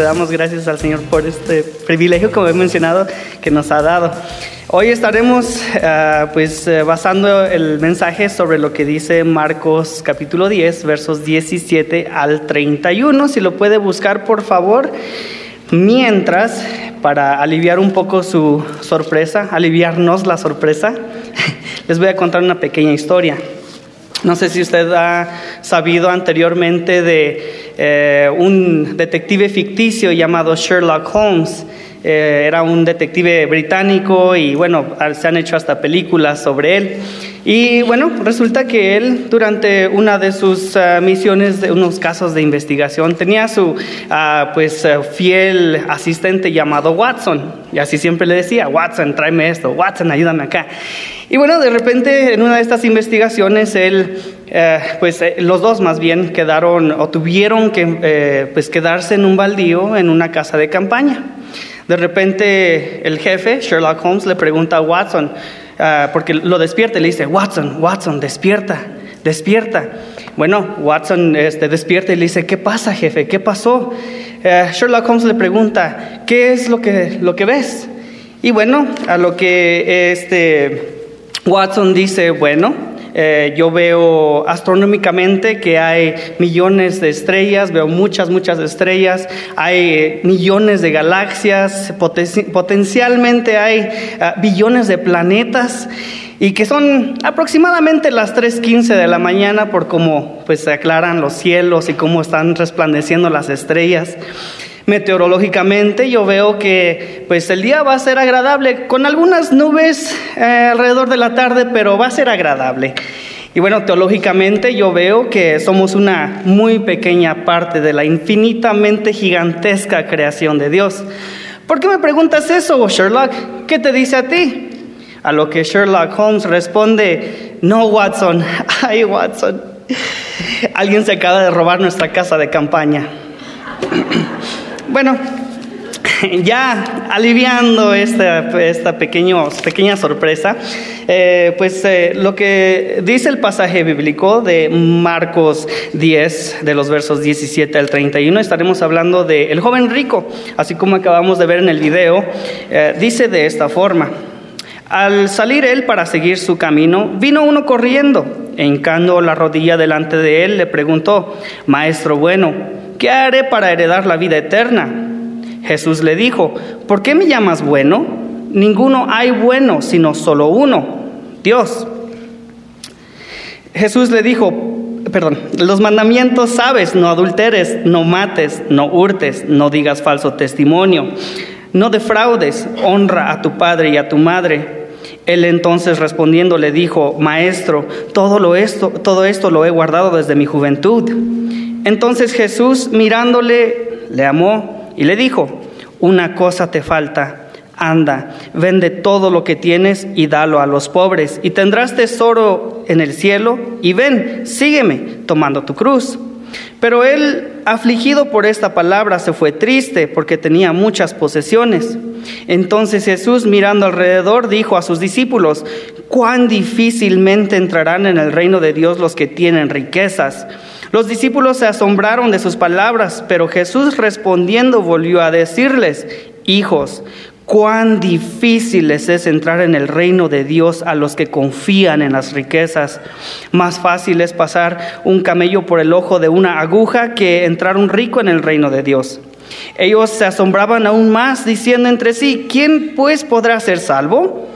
Le damos gracias al Señor por este privilegio, como he mencionado, que nos ha dado. Hoy estaremos uh, pues uh, basando el mensaje sobre lo que dice Marcos capítulo 10, versos 17 al 31. Si lo puede buscar, por favor. Mientras, para aliviar un poco su sorpresa, aliviarnos la sorpresa, les voy a contar una pequeña historia. No sé si usted ha sabido anteriormente de eh, un detective ficticio llamado Sherlock Holmes. Eh, era un detective británico y bueno, se han hecho hasta películas sobre él. Y bueno, resulta que él durante una de sus uh, misiones, de unos casos de investigación, tenía su uh, pues uh, fiel asistente llamado Watson. Y así siempre le decía, Watson, tráeme esto, Watson, ayúdame acá. Y bueno, de repente en una de estas investigaciones, él, pues los dos más bien quedaron o tuvieron que pues quedarse en un baldío en una casa de campaña. De repente el jefe, Sherlock Holmes, le pregunta a Watson, uh, porque lo despierta y le dice, Watson, Watson, despierta, despierta. Bueno, Watson este, despierta y le dice, ¿qué pasa, jefe? ¿Qué pasó? Uh, Sherlock Holmes le pregunta, ¿qué es lo que, lo que ves? Y bueno, a lo que este, Watson dice, bueno, eh, yo veo astronómicamente que hay millones de estrellas, veo muchas, muchas estrellas, hay millones de galaxias, poten potencialmente hay uh, billones de planetas y que son aproximadamente las 3.15 de la mañana por cómo pues, se aclaran los cielos y cómo están resplandeciendo las estrellas meteorológicamente yo veo que pues el día va a ser agradable con algunas nubes eh, alrededor de la tarde, pero va a ser agradable. Y bueno, teológicamente yo veo que somos una muy pequeña parte de la infinitamente gigantesca creación de Dios. ¿Por qué me preguntas eso, Sherlock? ¿Qué te dice a ti? A lo que Sherlock Holmes responde, no, Watson, ay, Watson, alguien se acaba de robar nuestra casa de campaña. Bueno, ya aliviando esta, esta pequeño, pequeña sorpresa, eh, pues eh, lo que dice el pasaje bíblico de Marcos 10, de los versos 17 al 31, estaremos hablando del el joven rico, así como acabamos de ver en el video, eh, dice de esta forma. Al salir él para seguir su camino, vino uno corriendo, hincando la rodilla delante de él, le preguntó, Maestro bueno, ¿qué haré para heredar la vida eterna? Jesús le dijo, ¿por qué me llamas bueno? Ninguno hay bueno, sino solo uno, Dios. Jesús le dijo, perdón, los mandamientos sabes, no adulteres, no mates, no hurtes, no digas falso testimonio, no defraudes, honra a tu padre y a tu madre. Él entonces respondiendo le dijo, Maestro, todo, lo esto, todo esto lo he guardado desde mi juventud. Entonces Jesús mirándole, le amó y le dijo, una cosa te falta, anda, vende todo lo que tienes y dalo a los pobres, y tendrás tesoro en el cielo, y ven, sígueme, tomando tu cruz. Pero él, afligido por esta palabra, se fue triste porque tenía muchas posesiones. Entonces Jesús, mirando alrededor, dijo a sus discípulos, cuán difícilmente entrarán en el reino de Dios los que tienen riquezas. Los discípulos se asombraron de sus palabras, pero Jesús respondiendo volvió a decirles, hijos, cuán difícil es entrar en el reino de Dios a los que confían en las riquezas. Más fácil es pasar un camello por el ojo de una aguja que entrar un rico en el reino de Dios. Ellos se asombraban aún más, diciendo entre sí, ¿quién pues podrá ser salvo?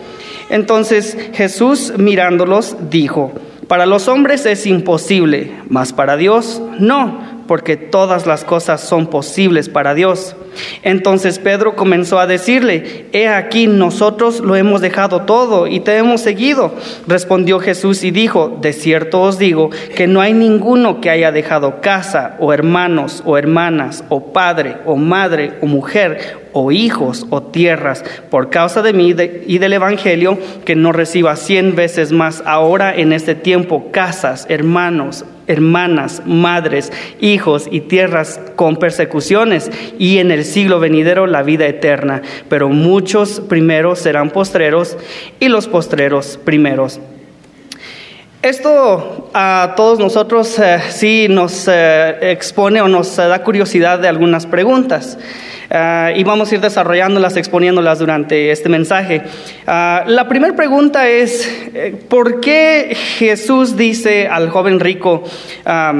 Entonces Jesús mirándolos dijo, para los hombres es imposible, mas para Dios no, porque todas las cosas son posibles para Dios. Entonces Pedro comenzó a decirle, He aquí, nosotros lo hemos dejado todo y te hemos seguido. Respondió Jesús y dijo, De cierto os digo que no hay ninguno que haya dejado casa o hermanos o hermanas o padre o madre o mujer o hijos o tierras por causa de mí y del Evangelio, que no reciba cien veces más ahora en este tiempo casas, hermanos, hermanas, madres, hijos y tierras con persecuciones y en el siglo venidero la vida eterna. Pero muchos primeros serán postreros y los postreros primeros. Esto a todos nosotros eh, sí nos eh, expone o nos da curiosidad de algunas preguntas. Ah, y vamos a ir desarrollándolas, exponiéndolas durante este mensaje. Ah, la primera pregunta es, eh, ¿por qué Jesús dice al joven rico,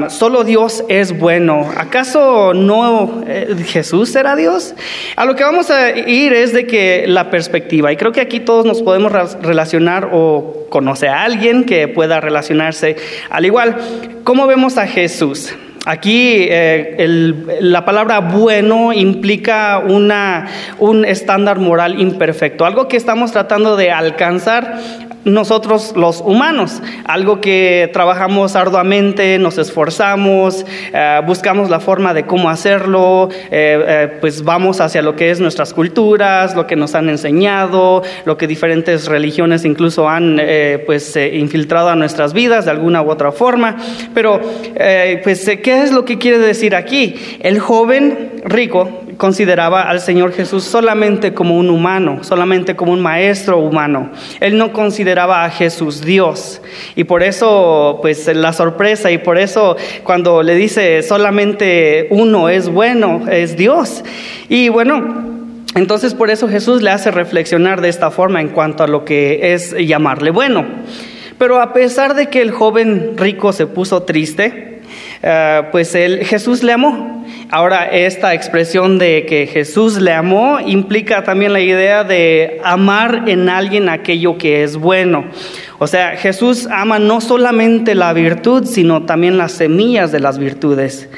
solo Dios es bueno? ¿Acaso no eh, Jesús era Dios? A lo que vamos a ir es de que la perspectiva, y creo que aquí todos nos podemos relacionar o conoce a alguien que pueda relacionarse al igual. ¿Cómo vemos a Jesús? Aquí eh, la palabra bueno implica una, un estándar moral imperfecto, algo que estamos tratando de alcanzar nosotros los humanos, algo que trabajamos arduamente, nos esforzamos, eh, buscamos la forma de cómo hacerlo, eh, pues vamos hacia lo que es nuestras culturas, lo que nos han enseñado, lo que diferentes religiones incluso han pues infiltrado a nuestras vidas de alguna u otra forma, pero pues ¿qué ¿Qué es lo que quiere decir aquí? El joven rico consideraba al Señor Jesús solamente como un humano, solamente como un maestro humano. Él no consideraba a Jesús Dios. Y por eso, pues la sorpresa, y por eso cuando le dice solamente uno es bueno, es Dios. Y bueno, entonces por eso Jesús le hace reflexionar de esta forma en cuanto a lo que es llamarle bueno. Pero a pesar de que el joven rico se puso triste, eh, pues el, Jesús le amó. Ahora, esta expresión de que Jesús le amó implica también la idea de amar en alguien aquello que es bueno. O sea, Jesús ama no solamente la virtud, sino también las semillas de las virtudes.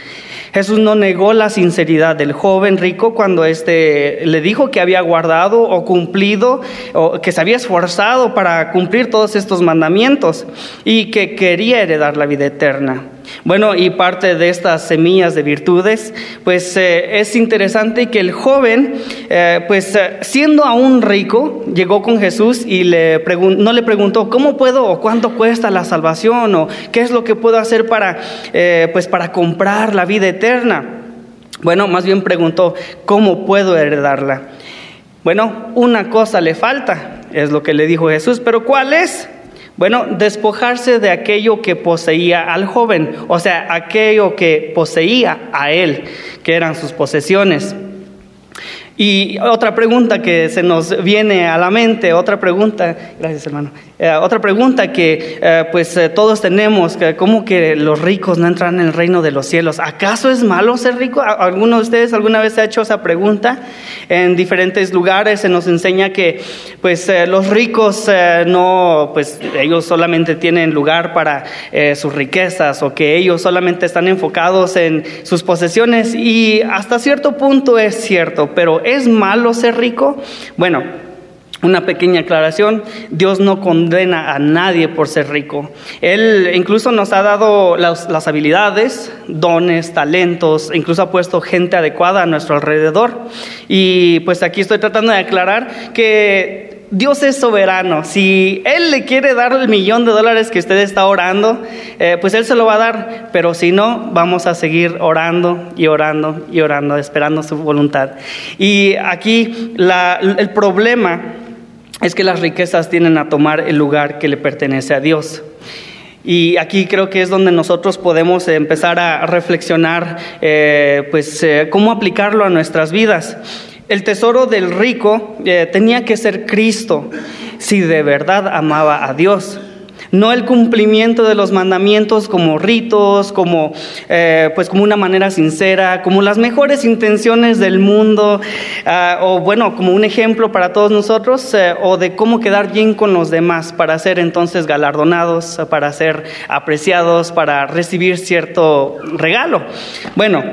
Jesús no negó la sinceridad del joven rico cuando éste le dijo que había guardado o cumplido, o que se había esforzado para cumplir todos estos mandamientos y que quería heredar la vida eterna. Bueno, y parte de estas semillas de virtudes, pues eh, es interesante que el joven, eh, pues eh, siendo aún rico, llegó con Jesús y le no le preguntó, ¿cómo puedo o cuánto cuesta la salvación o qué es lo que puedo hacer para, pues para comprar la vida eterna? Bueno, más bien preguntó, ¿cómo puedo heredarla? Bueno, una cosa le falta, es lo que le dijo Jesús, pero ¿cuál es? Bueno, despojarse de aquello que poseía al joven, o sea, aquello que poseía a él, que eran sus posesiones. Y otra pregunta que se nos viene a la mente, otra pregunta, gracias hermano, eh, otra pregunta que eh, pues eh, todos tenemos, que ¿cómo que los ricos no entran en el reino de los cielos? ¿Acaso es malo ser rico? ¿Alguno de ustedes alguna vez ha hecho esa pregunta? En diferentes lugares se nos enseña que pues los ricos no, pues ellos solamente tienen lugar para sus riquezas o que ellos solamente están enfocados en sus posesiones y hasta cierto punto es cierto, pero ¿es malo ser rico? Bueno, una pequeña aclaración, Dios no condena a nadie por ser rico. Él incluso nos ha dado las, habilidades, dones, talentos, incluso ha puesto gente adecuada a nuestro alrededor. Y pues aquí estoy tratando de aclarar que Dios es soberano. Si Él le quiere dar el millón de dólares que usted está orando, eh, pues Él se lo va a dar. Pero si no, vamos a seguir orando y orando y orando, esperando su voluntad. Y aquí el problema es que las riquezas tienen a tomar el lugar que le pertenece a Dios. Y aquí creo que es donde nosotros podemos empezar a reflexionar, eh, pues, eh, cómo aplicarlo a nuestras vidas. El tesoro del rico eh, tenía que ser Cristo, si de verdad amaba a Dios no el cumplimiento de los mandamientos como ritos, como, eh, pues como una manera sincera, como las mejores intenciones del mundo, ah, o bueno, como un ejemplo para todos nosotros, eh, o de cómo quedar bien con los demás para ser entonces galardonados, para ser apreciados, para recibir cierto regalo. Bueno,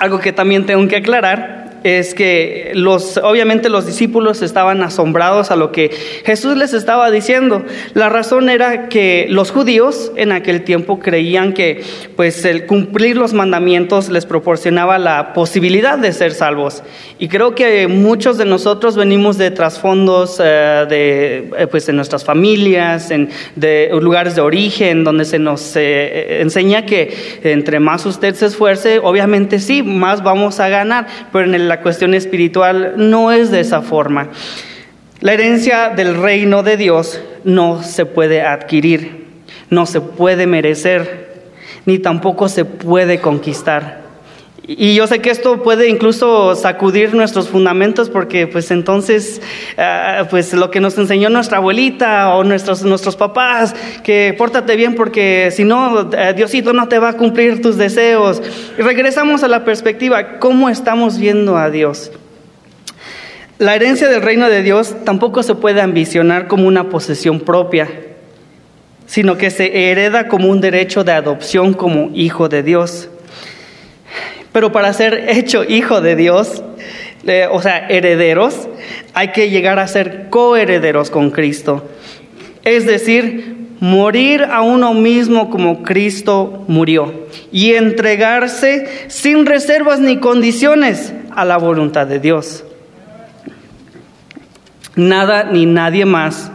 algo que también tengo que aclarar es que los, obviamente los discípulos estaban asombrados a lo que Jesús les estaba diciendo. La razón era que los judíos en aquel tiempo creían que pues el cumplir los mandamientos les proporcionaba la posibilidad de ser salvos. Y creo que muchos de nosotros venimos de trasfondos eh, de eh, pues en nuestras familias, en de lugares de origen donde se nos eh, enseña que entre más usted se esfuerce, obviamente sí, más vamos a ganar, pero en la cuestión espiritual no es de esa forma. La herencia del reino de Dios no se puede adquirir, no se puede merecer, ni tampoco se puede conquistar. Y yo sé que esto puede incluso sacudir nuestros fundamentos porque pues entonces ah, pues lo que nos enseñó nuestra abuelita o nuestros, nuestros papás, que pórtate bien porque si no, eh, Diosito no te va a cumplir tus deseos. Y regresamos a la perspectiva, ¿cómo estamos viendo a Dios? La herencia del reino de Dios tampoco se puede ambicionar como una posesión propia, sino que se hereda como un derecho de adopción como hijo de Dios. Pero para ser hecho hijo de Dios, eh, o sea, herederos, hay que llegar a ser coherederos con Cristo. Es decir, morir a uno mismo como Cristo murió y entregarse sin reservas ni condiciones a la voluntad de Dios. Nada ni nadie más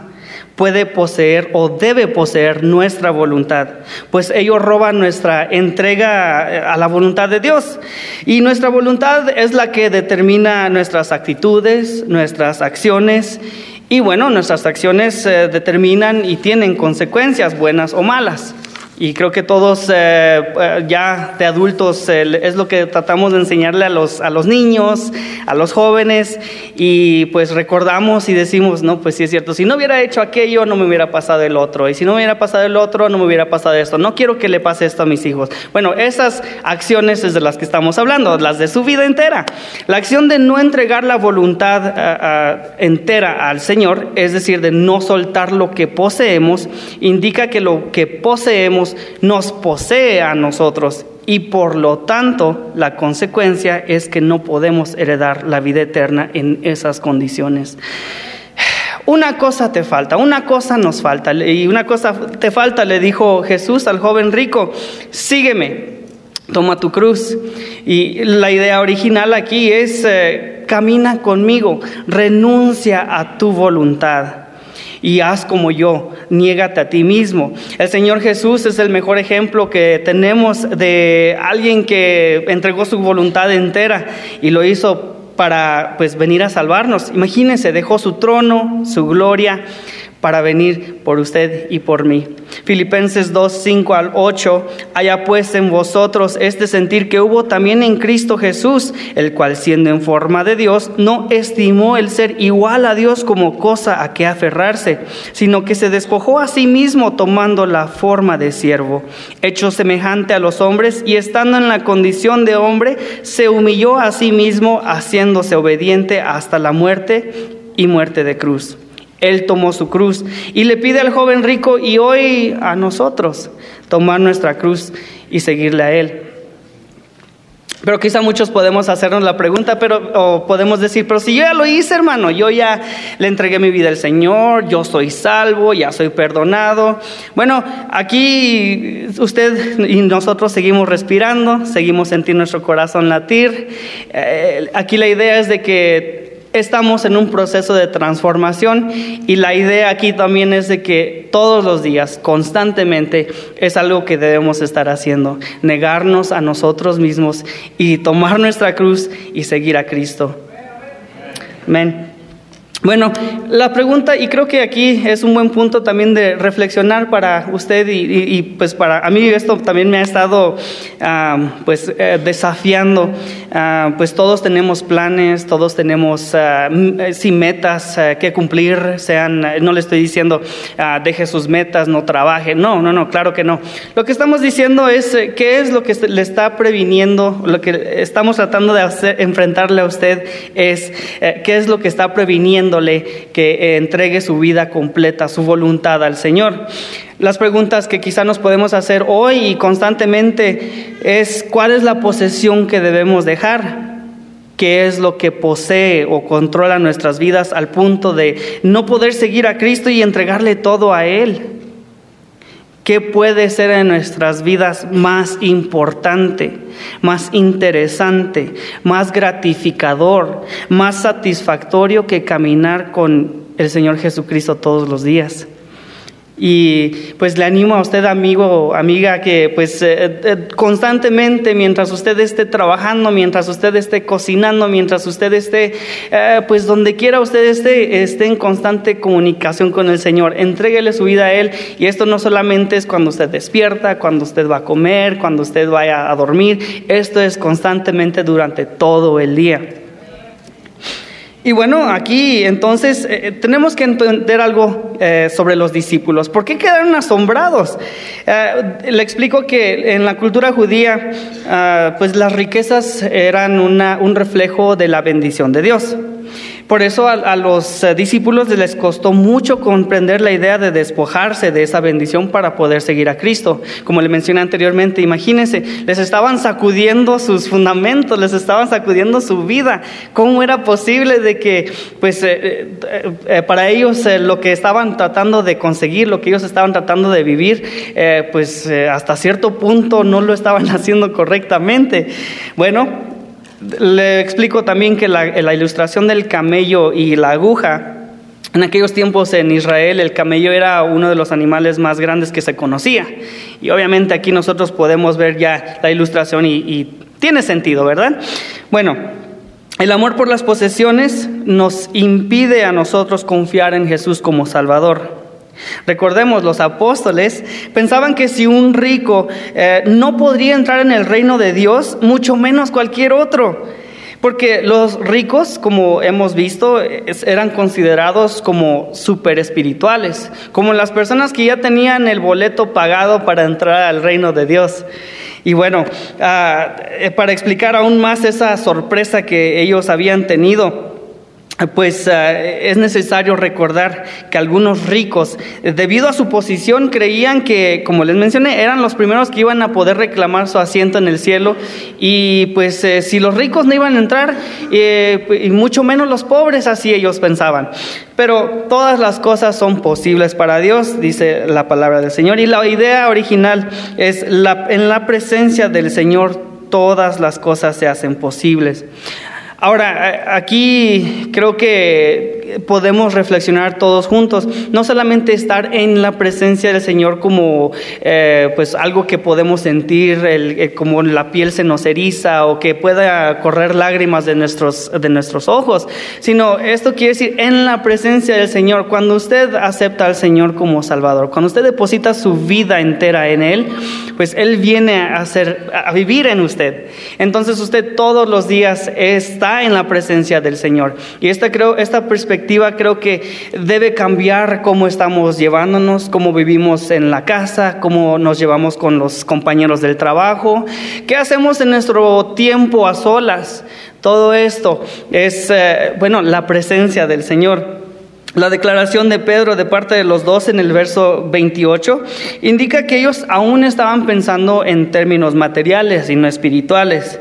puede poseer o debe poseer nuestra voluntad, pues ellos roban nuestra entrega eh, a la voluntad de Dios. Y nuestra voluntad es la que determina nuestras actitudes, nuestras acciones. Y bueno, nuestras acciones eh, determinan y tienen consecuencias buenas o malas. Y creo que todos eh, eh, ya de adultos eh, es lo que tratamos de enseñarle a los, a los niños, a los jóvenes, y pues recordamos y decimos, no, pues sí es cierto, si no hubiera hecho aquello, no me hubiera pasado el otro, y si no me hubiera pasado el otro, no me hubiera pasado esto, no quiero que le pase esto a mis hijos. Bueno, esas acciones es de las que estamos hablando, las de su vida entera. La acción de no entregar la voluntad entera al Señor, es decir, de no soltar lo que poseemos, indica que lo que poseemos nos posee a nosotros y por lo tanto la consecuencia es que no podemos heredar la vida eterna en esas condiciones. Una cosa te falta, una cosa nos falta y una cosa te falta, le dijo Jesús al joven rico, sígueme, toma tu cruz. Y la idea original aquí es, eh, camina conmigo, renuncia a tu voluntad y haz como yo, niégate a ti mismo. El Señor Jesús es el mejor ejemplo que tenemos de alguien que entregó su voluntad entera y lo hizo para pues venir a salvarnos. Imagínense, dejó su trono, su gloria para venir por usted y por mí. Filipenses 2, 5 al 8, haya pues en vosotros este sentir que hubo también en Cristo Jesús, el cual siendo en forma de Dios, no estimó el ser igual a Dios como cosa a que aferrarse, sino que se despojó a sí mismo tomando la forma de siervo, hecho semejante a los hombres y estando en la condición de hombre, se humilló a sí mismo, haciéndose obediente hasta la muerte y muerte de cruz él tomó su cruz y le pide al joven rico y hoy a nosotros tomar nuestra cruz y seguirle a Él. Pero quizá muchos podemos hacernos la pregunta, pero o podemos decir, pero si yo ya lo hice, hermano, yo ya le entregué mi vida al Señor, yo soy salvo, ya soy perdonado. Bueno, aquí usted y nosotros seguimos respirando, seguimos sentir nuestro corazón latir. Eh, aquí la idea es de que Estamos en un proceso de transformación y la idea aquí también es de que todos los días, constantemente, es algo que debemos estar haciendo, negarnos a nosotros mismos y tomar nuestra cruz y seguir a Cristo. Amén. Bueno, la pregunta, y creo que aquí es un buen punto también de reflexionar para usted y, pues para a mí esto también me ha estado ah, pues eh, desafiando. Ah, pues todos tenemos planes, todos tenemos uh, metas que cumplir, sean, no le estoy diciendo deje sus metas, no trabaje, no, no, no, claro que no. Lo que estamos diciendo es eh, qué es lo que le está previniendo, lo que estamos tratando de hacer, enfrentarle a usted es qué es lo que está previniendo que entregue su vida completa, su voluntad al Señor. Las preguntas que quizá nos podemos hacer hoy y constantemente es, ¿cuál es la posesión que debemos dejar? qué es lo que posee o controla nuestras vidas al punto de no poder seguir a Cristo y entregarle todo a Él. ¿Qué puede ser en nuestras vidas más importante, más interesante, más gratificador, más satisfactorio que caminar con el Señor Jesucristo todos los días? Y pues le animo a usted, amigo o amiga, que pues eh, eh, constantemente mientras usted esté trabajando, mientras usted esté cocinando, mientras usted esté, eh, pues donde quiera usted esté, esté en constante comunicación con el Señor. Entréguele su vida a Él. Y esto no solamente es cuando usted despierta, cuando usted va a comer, cuando usted vaya a dormir. Esto es constantemente durante todo el día. Y bueno, aquí entonces eh, eh, tenemos que entender algo eh, sobre los discípulos. ¿Por qué quedaron asombrados? le explico que en la cultura judía, ah, pues las riquezas eran un reflejo de la bendición de Dios. Por eso a, los eh, discípulos les costó mucho comprender la idea de despojarse de esa bendición para poder seguir a Cristo. Como le mencioné anteriormente, imagínense, les estaban sacudiendo sus fundamentos, les estaban sacudiendo su vida. ¿Cómo era posible de que, pues, eh, eh, para ellos lo que estaban tratando de conseguir, lo que ellos estaban tratando de vivir, pues hasta cierto punto no lo estaban haciendo correctamente? Bueno, le explico también que la, ilustración del camello y la aguja en aquellos tiempos en Israel el camello era uno de los animales más grandes que se conocía. Y obviamente aquí nosotros podemos ver ya la ilustración y, tiene sentido, ¿verdad? Bueno, el amor por las posesiones nos impide a nosotros confiar en Jesús como Salvador. Recordemos, los apóstoles pensaban que si un rico eh, no podría entrar en el reino de Dios, mucho menos cualquier otro. Porque los ricos, como hemos visto, eran considerados como super espirituales, como las personas que ya tenían el boleto pagado para entrar al reino de Dios. Y bueno, eh, para explicar aún más esa sorpresa que ellos habían tenido, pues eh, es necesario recordar que algunos ricos, debido a su posición, creían que, como les mencioné, eran los primeros que iban a poder reclamar su asiento en el cielo. Y pues eh, si los ricos no iban a entrar, eh, y mucho menos los pobres, así ellos pensaban. Pero todas las cosas son posibles para Dios, dice la palabra del Señor. Y la idea original es, la, en la presencia del Señor, todas las cosas se hacen posibles. Ahora, aquí creo que podemos reflexionar todos juntos, no solamente estar en la presencia del Señor como eh, pues algo que podemos sentir, el, como la piel se nos eriza o que pueda correr lágrimas de nuestros, de nuestros ojos, sino esto quiere decir en la presencia del Señor, cuando usted acepta al Señor como Salvador, cuando usted deposita su vida entera en Él, pues Él viene a, a vivir en usted. Entonces usted todos los días está en la presencia del Señor. Y esta, creo, esta perspectiva creo que debe cambiar cómo estamos llevándonos, cómo vivimos en la casa, cómo nos llevamos con los compañeros del trabajo, qué hacemos en nuestro tiempo a solas. Todo esto es, eh, bueno, la presencia del Señor. La declaración de Pedro de parte de los dos en el verso 28 indica que ellos aún estaban pensando en términos materiales y no espirituales.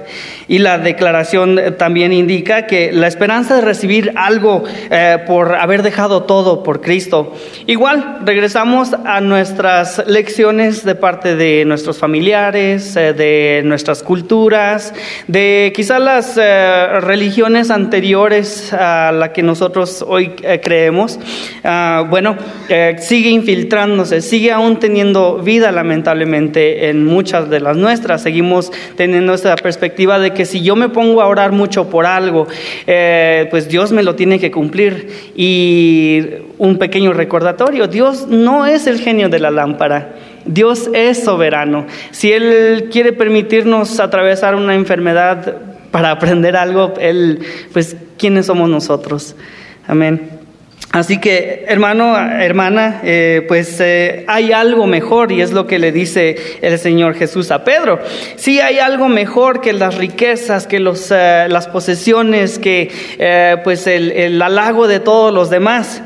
Y la declaración también indica que la esperanza de recibir algo eh, por haber dejado todo por Cristo. Igual, regresamos a nuestras lecciones de parte de nuestros familiares, eh, de nuestras culturas, de quizás las eh, religiones anteriores a la que nosotros hoy creemos. Ah, bueno, sigue infiltrándose, sigue aún teniendo vida lamentablemente en muchas de las nuestras. Seguimos teniendo esta perspectiva de que si yo me pongo a orar mucho por algo, eh, pues Dios me lo tiene que cumplir. Y un pequeño recordatorio, Dios no es el genio de la lámpara. Dios es soberano. Si Él quiere permitirnos atravesar una enfermedad para aprender algo, Él, pues, ¿quiénes somos nosotros? Amén. Así que, hermano, hermana, eh, pues eh, hay algo mejor y es lo que le dice el Señor Jesús a Pedro. Sí hay algo mejor que las riquezas, que los, eh, las posesiones, que pues el, el halago de todos los demás.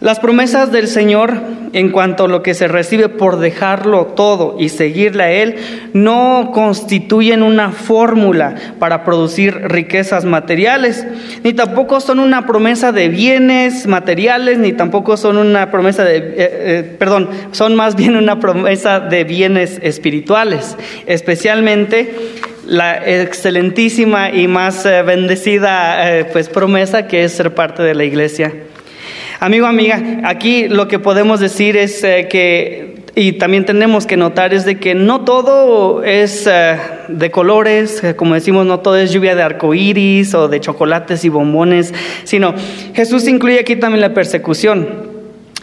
Las promesas del Señor en cuanto a lo que se recibe por dejarlo todo y seguirle a Él, no constituyen una fórmula para producir riquezas materiales, ni tampoco son una promesa de bienes materiales, ni tampoco son una promesa de, eh, eh, perdón, son más bien una promesa de bienes espirituales, especialmente la excelentísima y más eh, bendecida pues promesa que es ser parte de la iglesia. Amigo, amiga, aquí lo que podemos decir es eh, que, y también tenemos que notar, es de que no todo es eh, de colores, eh, como decimos, no todo es lluvia de arcoíris o de chocolates y bombones, sino Jesús incluye aquí también la persecución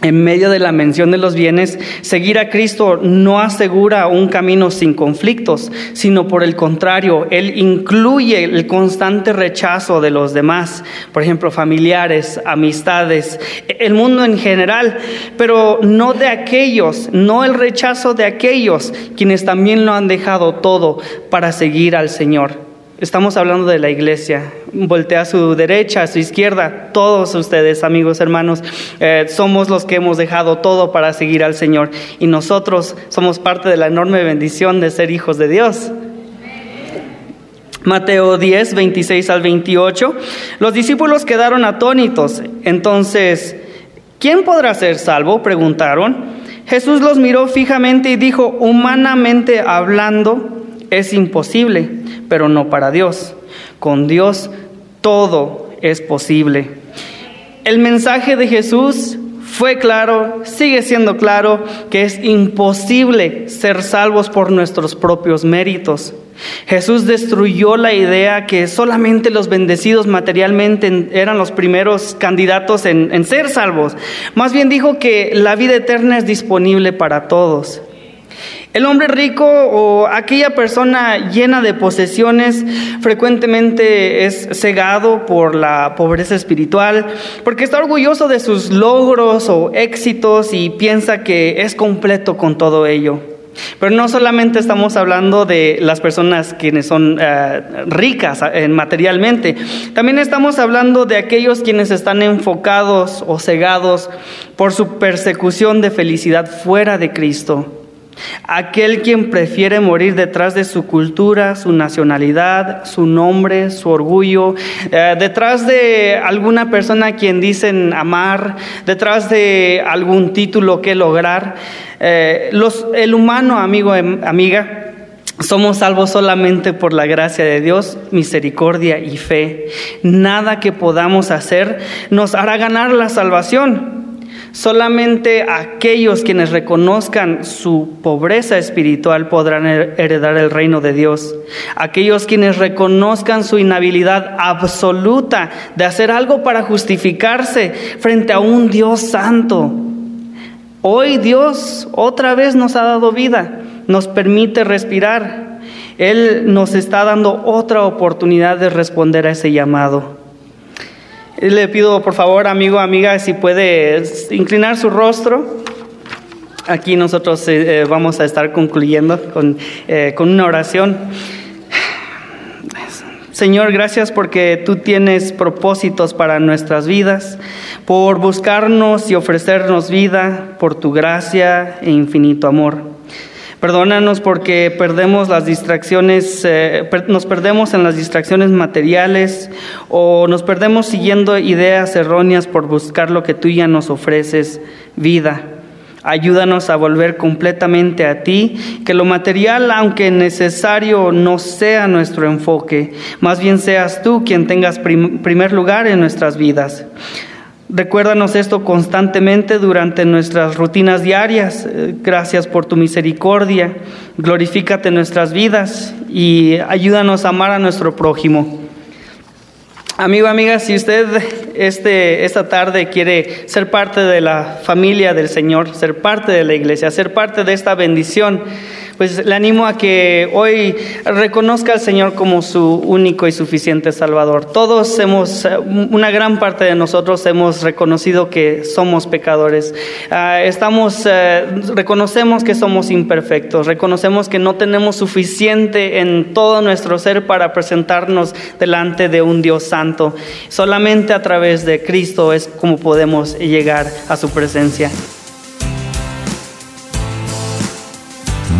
en medio de la mención de los bienes, seguir a Cristo no asegura un camino sin conflictos, sino por el contrario, Él incluye el constante rechazo de los demás, por ejemplo, familiares, amistades, el mundo en general, pero no de aquellos, no el rechazo de aquellos quienes también lo han dejado todo para seguir al Señor. Estamos hablando de la iglesia. Voltea a su derecha, a su izquierda. Todos ustedes, amigos, hermanos, eh, somos los que hemos dejado todo para seguir al Señor. Y nosotros somos parte de la enorme bendición de ser hijos de Dios. Mateo 10, 26 al 28. Los discípulos quedaron atónitos. Entonces, ¿quién podrá ser salvo? Preguntaron. Jesús los miró fijamente y dijo, humanamente hablando, es imposible, pero no para Dios. Con Dios todo es posible. El mensaje de Jesús fue claro, sigue siendo claro, que es imposible ser salvos por nuestros propios méritos. Jesús destruyó la idea que solamente los bendecidos materialmente eran los primeros candidatos en, en ser salvos. Más bien dijo que la vida eterna es disponible para todos. El hombre rico o aquella persona llena de posesiones frecuentemente es cegado por la pobreza espiritual, porque está orgulloso de sus logros o éxitos y piensa que es completo con todo ello. Pero no solamente estamos hablando de las personas quienes son eh, ricas eh, materialmente, también estamos hablando de aquellos quienes están enfocados o cegados por su persecución de felicidad fuera de Cristo. Aquel quien prefiere morir detrás de su cultura, su nacionalidad, su nombre, su orgullo, eh, detrás de alguna persona a quien dicen amar, detrás de algún título que lograr. Eh, el humano, amigo, em, amiga, somos salvos solamente por la gracia de Dios, misericordia y fe. Nada que podamos hacer nos hará ganar la salvación. Solamente aquellos quienes reconozcan su pobreza espiritual podrán heredar el reino de Dios. Aquellos quienes reconozcan su inhabilidad absoluta de hacer algo para justificarse frente a un Dios santo. Hoy Dios otra vez nos ha dado vida, nos permite respirar. Él nos está dando otra oportunidad de responder a ese llamado. Le pido por favor, amigo, amiga, si puede inclinar su rostro. Aquí nosotros eh, eh, vamos a estar concluyendo con, eh, con una oración. Señor, gracias porque tú tienes propósitos para nuestras vidas, por buscarnos y ofrecernos vida, por tu gracia e infinito amor. Perdónanos porque perdemos las distracciones, eh, nos perdemos en las distracciones materiales o nos perdemos siguiendo ideas erróneas por buscar lo que tú ya nos ofreces, vida. Ayúdanos a volver completamente a ti, que lo material, aunque necesario, no sea nuestro enfoque, más bien seas tú quien tengas primer lugar en nuestras vidas. Recuérdanos esto constantemente durante nuestras rutinas diarias. Eh, gracias por tu misericordia. Glorifícate nuestras vidas y ayúdanos a amar a nuestro prójimo. Amigo, amiga, si usted este, esta tarde quiere ser parte de la familia del Señor, ser parte de la iglesia, ser parte de esta bendición, pues le animo a que hoy reconozca al Señor como su único y suficiente Salvador. Todos hemos, una gran parte de nosotros hemos reconocido que somos pecadores. Ah, estamos, eh, reconocemos que somos imperfectos, reconocemos que no tenemos suficiente en todo nuestro ser para presentarnos delante de un Dios santo. Solamente a través de Cristo es como podemos llegar a su presencia.